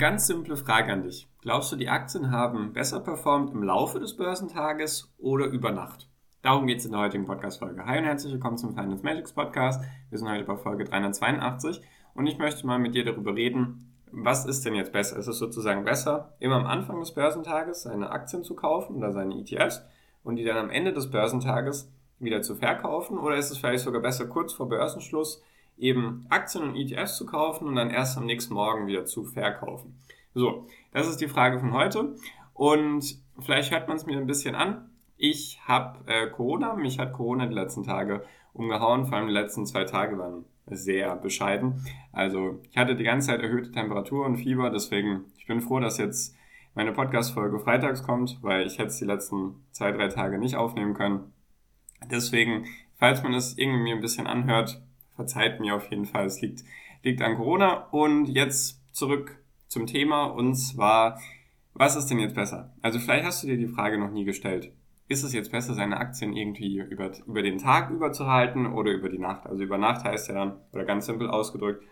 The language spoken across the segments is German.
Ganz simple Frage an dich. Glaubst du, die Aktien haben besser performt im Laufe des Börsentages oder über Nacht? Darum geht es in der heutigen Podcast-Folge. Hi und herzlich willkommen zum Finance Magics Podcast. Wir sind heute bei Folge 382 und ich möchte mal mit dir darüber reden, was ist denn jetzt besser? Ist es sozusagen besser, immer am Anfang des Börsentages seine Aktien zu kaufen oder seine ETFs und die dann am Ende des Börsentages wieder zu verkaufen? Oder ist es vielleicht sogar besser, kurz vor Börsenschluss eben Aktien und ETFs zu kaufen und dann erst am nächsten Morgen wieder zu verkaufen. So, das ist die Frage von heute. Und vielleicht hört man es mir ein bisschen an. Ich habe äh, Corona, mich hat Corona die letzten Tage umgehauen, vor allem die letzten zwei Tage waren sehr bescheiden. Also ich hatte die ganze Zeit erhöhte Temperatur und Fieber, deswegen ich bin froh, dass jetzt meine Podcast-Folge freitags kommt, weil ich hätte es die letzten zwei, drei Tage nicht aufnehmen können. Deswegen, falls man es irgendwie ein bisschen anhört, verzeiht mir auf jeden Fall, es liegt, liegt an Corona. Und jetzt zurück zum Thema und zwar, was ist denn jetzt besser? Also vielleicht hast du dir die Frage noch nie gestellt. Ist es jetzt besser, seine Aktien irgendwie über, über den Tag überzuhalten oder über die Nacht? Also über Nacht heißt ja dann, oder ganz simpel ausgedrückt,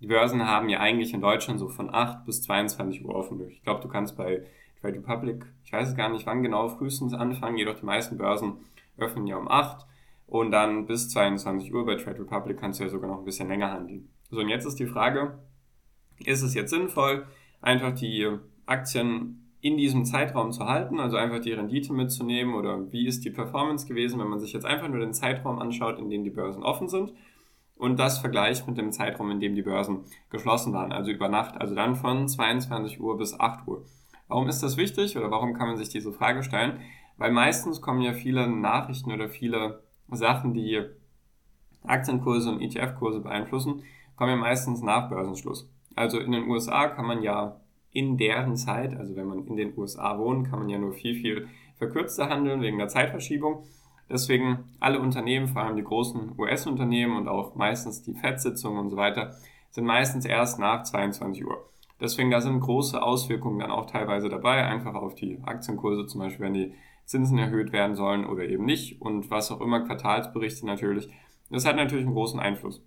die Börsen haben ja eigentlich in Deutschland so von 8 bis 22 Uhr offen. Ich glaube, du kannst bei Trade Republic, ich weiß gar nicht wann genau, frühestens anfangen, jedoch die meisten Börsen öffnen ja um 8 und dann bis 22 Uhr bei Trade Republic kannst du ja sogar noch ein bisschen länger handeln. So, und jetzt ist die Frage, ist es jetzt sinnvoll, einfach die Aktien in diesem Zeitraum zu halten, also einfach die Rendite mitzunehmen oder wie ist die Performance gewesen, wenn man sich jetzt einfach nur den Zeitraum anschaut, in dem die Börsen offen sind und das vergleicht mit dem Zeitraum, in dem die Börsen geschlossen waren, also über Nacht, also dann von 22 Uhr bis 8 Uhr. Warum ist das wichtig oder warum kann man sich diese Frage stellen? Weil meistens kommen ja viele Nachrichten oder viele Sachen, die Aktienkurse und ETF-Kurse beeinflussen, kommen ja meistens nach Börsenschluss. Also in den USA kann man ja in deren Zeit, also wenn man in den USA wohnt, kann man ja nur viel, viel verkürzter handeln wegen der Zeitverschiebung. Deswegen alle Unternehmen, vor allem die großen US-Unternehmen und auch meistens die FED-Sitzungen und so weiter, sind meistens erst nach 22 Uhr. Deswegen da sind große Auswirkungen dann auch teilweise dabei, einfach auf die Aktienkurse, zum Beispiel wenn die Zinsen erhöht werden sollen oder eben nicht und was auch immer, Quartalsberichte natürlich. Das hat natürlich einen großen Einfluss.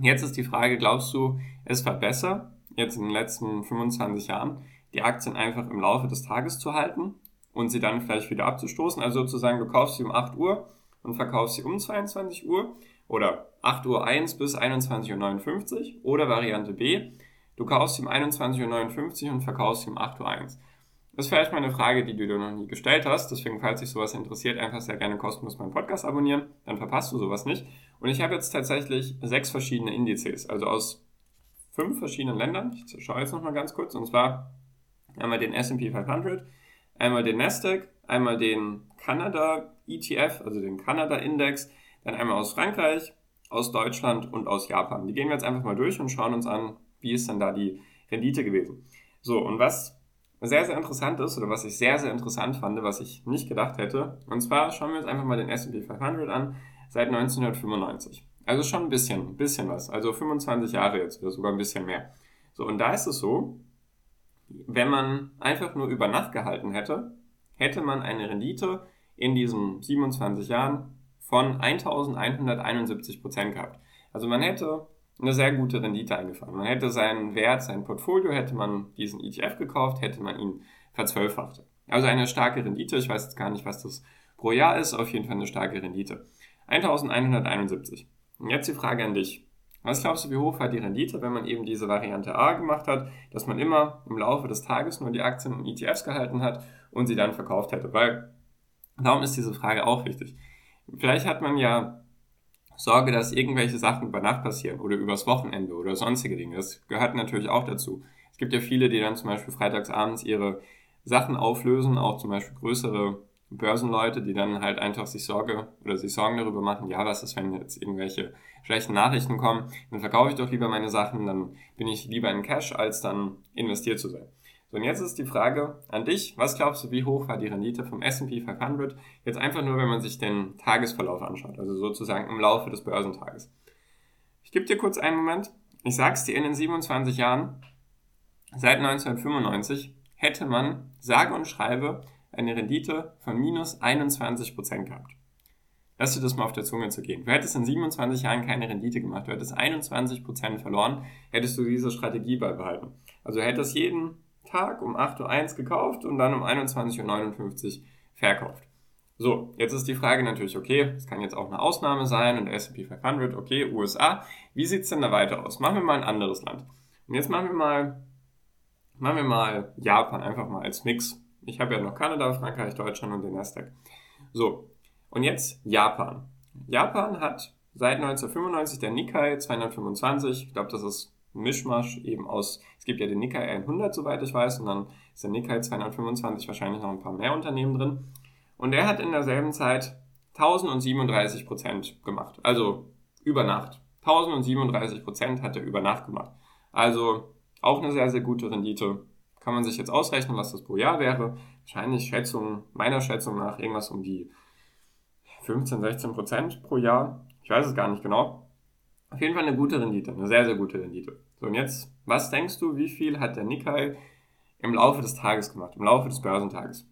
Jetzt ist die Frage, glaubst du, es war besser, jetzt in den letzten 25 Jahren, die Aktien einfach im Laufe des Tages zu halten und sie dann vielleicht wieder abzustoßen? Also sozusagen, du kaufst sie um 8 Uhr und verkaufst sie um 22 Uhr oder 8 Uhr 1 bis 21.59 Uhr oder Variante B, du kaufst um 21.59 Uhr und verkaufst sie um 8 Uhr 1. Das ist vielleicht mal eine Frage, die du dir noch nie gestellt hast. Deswegen, falls dich sowas interessiert, einfach sehr gerne kostenlos meinen Podcast abonnieren. Dann verpasst du sowas nicht. Und ich habe jetzt tatsächlich sechs verschiedene Indizes, also aus fünf verschiedenen Ländern. Ich schaue jetzt nochmal ganz kurz. Und zwar einmal den S&P 500, einmal den Nasdaq, einmal den Kanada ETF, also den Kanada Index, dann einmal aus Frankreich, aus Deutschland und aus Japan. Die gehen wir jetzt einfach mal durch und schauen uns an, wie ist denn da die Rendite gewesen. So, und was sehr, sehr interessant ist, oder was ich sehr, sehr interessant fand, was ich nicht gedacht hätte. Und zwar schauen wir uns einfach mal den S&P 500 an, seit 1995. Also schon ein bisschen, ein bisschen was. Also 25 Jahre jetzt oder sogar ein bisschen mehr. So, und da ist es so, wenn man einfach nur über Nacht gehalten hätte, hätte man eine Rendite in diesen 27 Jahren von 1171 Prozent gehabt. Also man hätte eine sehr gute Rendite eingefahren. Man hätte seinen Wert, sein Portfolio, hätte man diesen ETF gekauft, hätte man ihn verzwölffacht. Also eine starke Rendite. Ich weiß jetzt gar nicht, was das pro Jahr ist. Auf jeden Fall eine starke Rendite. 1171. Und jetzt die Frage an dich. Was glaubst du, wie hoch war die Rendite, wenn man eben diese Variante A gemacht hat, dass man immer im Laufe des Tages nur die Aktien und ETFs gehalten hat und sie dann verkauft hätte? Weil darum ist diese Frage auch wichtig. Vielleicht hat man ja Sorge, dass irgendwelche Sachen über Nacht passieren oder übers Wochenende oder sonstige Dinge. Das gehört natürlich auch dazu. Es gibt ja viele, die dann zum Beispiel freitagsabends ihre Sachen auflösen, auch zum Beispiel größere Börsenleute, die dann halt einfach sich Sorge oder sich Sorgen darüber machen, ja, was ist, wenn jetzt irgendwelche schlechten Nachrichten kommen, dann verkaufe ich doch lieber meine Sachen, dann bin ich lieber in Cash, als dann investiert zu sein. So, und jetzt ist die Frage an dich, was glaubst du, wie hoch war die Rendite vom S&P 500? Jetzt einfach nur, wenn man sich den Tagesverlauf anschaut, also sozusagen im Laufe des Börsentages. Ich gebe dir kurz einen Moment. Ich sag's dir, in den 27 Jahren, seit 1995, hätte man, sage und schreibe, eine Rendite von minus 21% gehabt. Lass dir das mal auf der Zunge zu gehen. Du hättest in 27 Jahren keine Rendite gemacht, du hättest 21% verloren, hättest du diese Strategie beibehalten. Also du hättest jeden Tag um 8.01 Uhr gekauft und dann um 21.59 Uhr verkauft. So, jetzt ist die Frage natürlich, okay, das kann jetzt auch eine Ausnahme sein und S&P 500, okay, USA. Wie sieht's denn da weiter aus? Machen wir mal ein anderes Land. Und jetzt machen wir mal, machen wir mal Japan einfach mal als Mix. Ich habe ja noch Kanada, Frankreich, Deutschland und den Nasdaq. So, und jetzt Japan. Japan hat seit 1995 der Nikkei 225, ich glaube, das ist Mischmasch eben aus, es gibt ja den Nikkei 100, soweit ich weiß, und dann ist der Nikkei 225 wahrscheinlich noch ein paar mehr Unternehmen drin. Und er hat in derselben Zeit 1037 Prozent gemacht. Also über Nacht. 1037 Prozent hat er über Nacht gemacht. Also auch eine sehr, sehr gute Rendite. Kann man sich jetzt ausrechnen, was das pro Jahr wäre. Wahrscheinlich Schätzung, meiner Schätzung nach irgendwas um die 15, 16 Prozent pro Jahr. Ich weiß es gar nicht genau. Auf jeden Fall eine gute Rendite, eine sehr, sehr gute Rendite. So, und jetzt, was denkst du, wie viel hat der Nikkei im Laufe des Tages gemacht, im Laufe des Börsentages?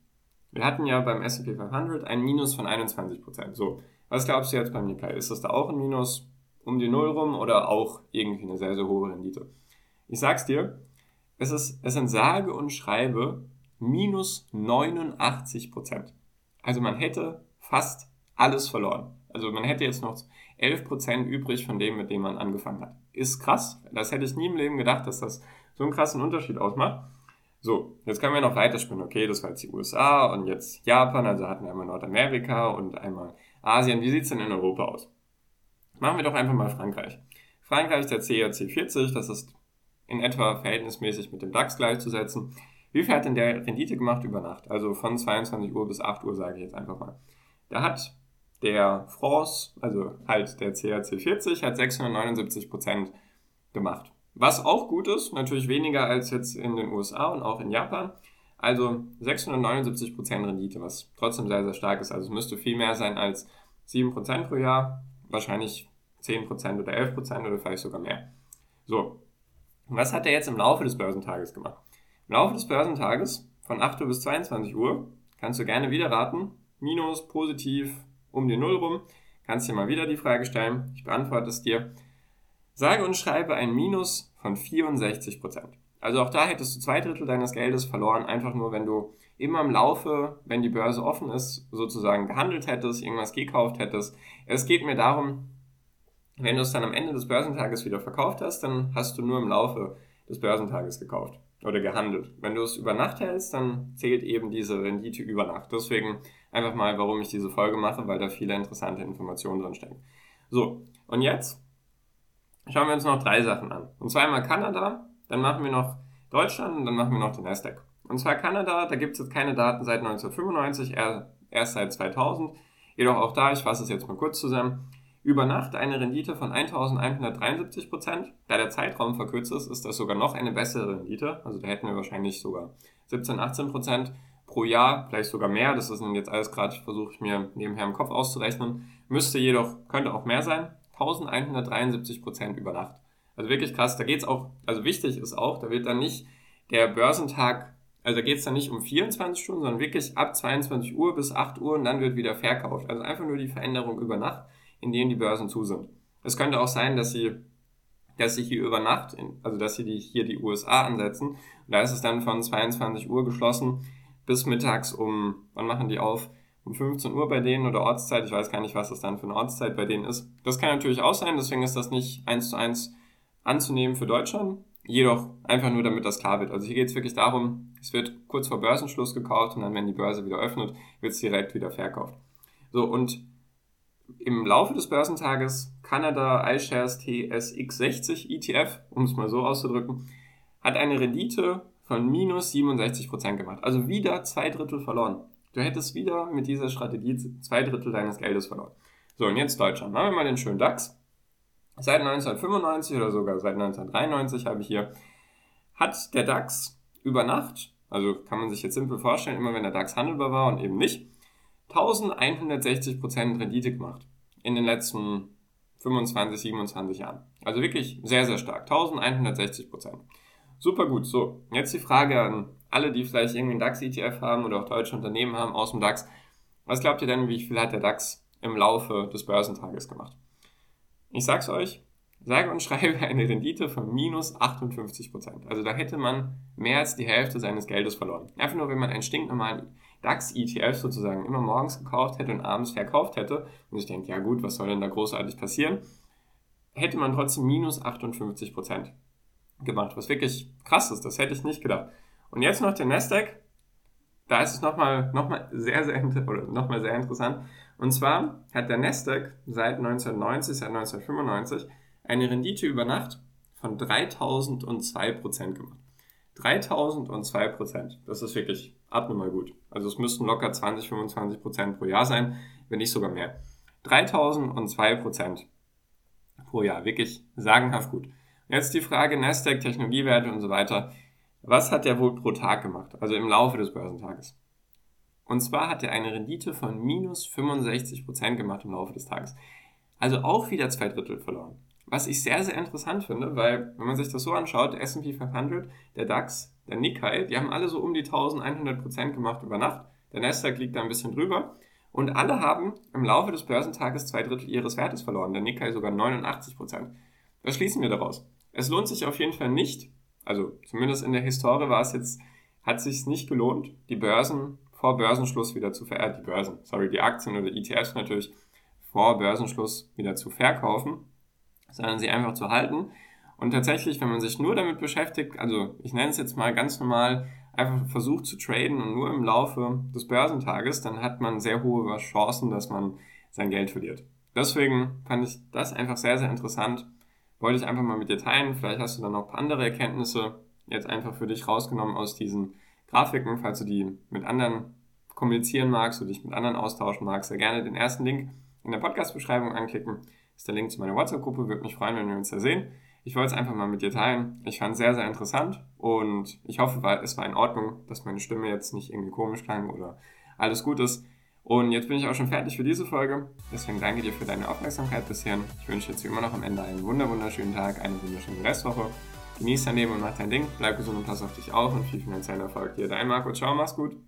Wir hatten ja beim S&P 500 ein Minus von 21%. So, was glaubst du jetzt beim Nikkei? Ist das da auch ein Minus um die Null rum oder auch irgendwie eine sehr, sehr hohe Rendite? Ich sag's dir, es ist, es sind sage und schreibe minus 89%. Also man hätte fast alles verloren. Also man hätte jetzt noch 11% übrig von dem, mit dem man angefangen hat. Ist krass. Das hätte ich nie im Leben gedacht, dass das so einen krassen Unterschied ausmacht. So, jetzt können wir noch weiterspinnen. Okay, das war jetzt die USA und jetzt Japan, also hatten wir einmal Nordamerika und einmal Asien. Wie sieht's denn in Europa aus? Machen wir doch einfach mal Frankreich. Frankreich, der CAC 40, das ist in etwa verhältnismäßig mit dem DAX gleichzusetzen. Wie viel hat denn der Rendite gemacht über Nacht? Also von 22 Uhr bis 8 Uhr, sage ich jetzt einfach mal. Da hat der France, also halt der CAC 40, hat 679 Prozent gemacht. Was auch gut ist, natürlich weniger als jetzt in den USA und auch in Japan. Also 679% Rendite, was trotzdem sehr, sehr stark ist. Also es müsste viel mehr sein als 7% pro Jahr. Wahrscheinlich 10% oder 11% oder vielleicht sogar mehr. So, was hat er jetzt im Laufe des Börsentages gemacht? Im Laufe des Börsentages von 8 Uhr bis 22 Uhr kannst du gerne wieder raten. Minus, positiv, um die Null rum. Kannst dir mal wieder die Frage stellen. Ich beantworte es dir. Sage und schreibe ein Minus von 64 Prozent. Also auch da hättest du zwei Drittel deines Geldes verloren, einfach nur, wenn du immer im Laufe, wenn die Börse offen ist, sozusagen gehandelt hättest, irgendwas gekauft hättest. Es geht mir darum, wenn du es dann am Ende des Börsentages wieder verkauft hast, dann hast du nur im Laufe des Börsentages gekauft oder gehandelt. Wenn du es über Nacht hältst, dann zählt eben diese Rendite über Nacht. Deswegen einfach mal, warum ich diese Folge mache, weil da viele interessante Informationen drin stecken. So, und jetzt schauen wir uns noch drei Sachen an. Und zwar einmal Kanada, dann machen wir noch Deutschland und dann machen wir noch den Nasdaq. Und zwar Kanada, da gibt es jetzt keine Daten seit 1995, erst seit 2000. Jedoch auch da, ich fasse es jetzt mal kurz zusammen, über Nacht eine Rendite von 1173 Prozent. Da der Zeitraum verkürzt ist, ist das sogar noch eine bessere Rendite. Also da hätten wir wahrscheinlich sogar 17, 18 Prozent pro Jahr, vielleicht sogar mehr. Das ist jetzt alles gerade, versuche ich mir nebenher im Kopf auszurechnen. Müsste jedoch, könnte auch mehr sein. 1173 Prozent über Nacht. Also wirklich krass. Da geht's auch, also wichtig ist auch, da wird dann nicht der Börsentag, also da geht's dann nicht um 24 Stunden, sondern wirklich ab 22 Uhr bis 8 Uhr und dann wird wieder verkauft. Also einfach nur die Veränderung über Nacht, in denen die Börsen zu sind. Es könnte auch sein, dass sie dass sie hier über Nacht, also dass sie die, hier die USA ansetzen. Und da ist es dann von 22 Uhr geschlossen bis mittags um, wann machen die auf? um 15 Uhr bei denen oder Ortszeit. Ich weiß gar nicht, was das dann für eine Ortszeit bei denen ist. Das kann natürlich auch sein, deswegen ist das nicht eins zu eins anzunehmen für Deutschland. Jedoch einfach nur, damit das klar wird. Also hier geht es wirklich darum, es wird kurz vor Börsenschluss gekauft und dann, wenn die Börse wieder öffnet, wird es direkt wieder verkauft. So, und im Laufe des Börsentages Kanada iShares TSX60 ETF, um es mal so auszudrücken, hat eine Rendite von minus 67% gemacht. Also wieder zwei Drittel verloren. Du hättest wieder mit dieser Strategie zwei Drittel deines Geldes verloren. So, und jetzt Deutschland. Machen wir mal den schönen DAX. Seit 1995 oder sogar seit 1993 habe ich hier, hat der DAX über Nacht, also kann man sich jetzt simpel vorstellen, immer wenn der DAX handelbar war und eben nicht, 1160% Rendite gemacht in den letzten 25, 27 Jahren. Also wirklich sehr, sehr stark. 1160 Super gut. So, jetzt die Frage an alle, die vielleicht irgendwie einen DAX-ETF haben oder auch deutsche Unternehmen haben aus dem DAX. Was glaubt ihr denn, wie viel hat der DAX im Laufe des Börsentages gemacht? Ich sag's euch, sage und schreibe eine Rendite von minus 58% Also da hätte man mehr als die Hälfte seines Geldes verloren. Einfach nur, wenn man einen stinknormalen DAX-ETF sozusagen immer morgens gekauft hätte und abends verkauft hätte und ich denke, ja gut, was soll denn da großartig passieren, hätte man trotzdem minus 58 Prozent gemacht, was wirklich krass ist, das hätte ich nicht gedacht. Und jetzt noch der Nasdaq, da ist es nochmal noch mal sehr, sehr, oder noch mal sehr interessant. Und zwar hat der Nasdaq seit 1990, seit 1995 eine Rendite über Nacht von 3002 Prozent gemacht. 3002 Prozent. Das ist wirklich abnormal gut. Also es müssten locker 20, 25 Prozent pro Jahr sein, wenn nicht sogar mehr. 3002 Prozent pro Jahr. Wirklich sagenhaft gut. Jetzt die Frage Nasdaq, Technologiewerte und so weiter. Was hat der wohl pro Tag gemacht? Also im Laufe des Börsentages. Und zwar hat er eine Rendite von minus 65 Prozent gemacht im Laufe des Tages. Also auch wieder zwei Drittel verloren. Was ich sehr, sehr interessant finde, weil wenn man sich das so anschaut, S&P 500, der DAX, der Nikkei, die haben alle so um die 1100 Prozent gemacht über Nacht. Der Nasdaq liegt da ein bisschen drüber. Und alle haben im Laufe des Börsentages zwei Drittel ihres Wertes verloren. Der Nikkei sogar 89 Prozent. Was schließen wir daraus? Es lohnt sich auf jeden Fall nicht, also zumindest in der Historie war es jetzt, hat sich nicht gelohnt, die Börsen vor Börsenschluss wieder zu ver die Börsen, sorry, die Aktien oder ETFs natürlich vor Börsenschluss wieder zu verkaufen sondern sie einfach zu halten. Und tatsächlich, wenn man sich nur damit beschäftigt, also ich nenne es jetzt mal ganz normal, einfach versucht zu traden und nur im Laufe des Börsentages, dann hat man sehr hohe Chancen, dass man sein Geld verliert. Deswegen fand ich das einfach sehr, sehr interessant. Wollte ich einfach mal mit dir teilen. Vielleicht hast du dann noch andere Erkenntnisse jetzt einfach für dich rausgenommen aus diesen Grafiken. Falls du die mit anderen kommunizieren magst oder dich mit anderen austauschen magst, sehr gerne den ersten Link in der Podcast-Beschreibung anklicken ist der Link zu meiner WhatsApp-Gruppe. Würde mich freuen, wenn wir uns da sehen. Ich wollte es einfach mal mit dir teilen. Ich fand es sehr, sehr interessant und ich hoffe, es war in Ordnung, dass meine Stimme jetzt nicht irgendwie komisch klang oder alles gut ist. Und jetzt bin ich auch schon fertig für diese Folge. Deswegen danke dir für deine Aufmerksamkeit bisher. Ich wünsche jetzt wie immer noch am Ende einen wunderschönen Tag, eine wunderschöne Restwoche. Genieß dein Leben und mach dein Ding. Bleib gesund und pass auf dich auf und viel finanzieller Erfolg dir. Dein Marco. Ciao, mach's gut.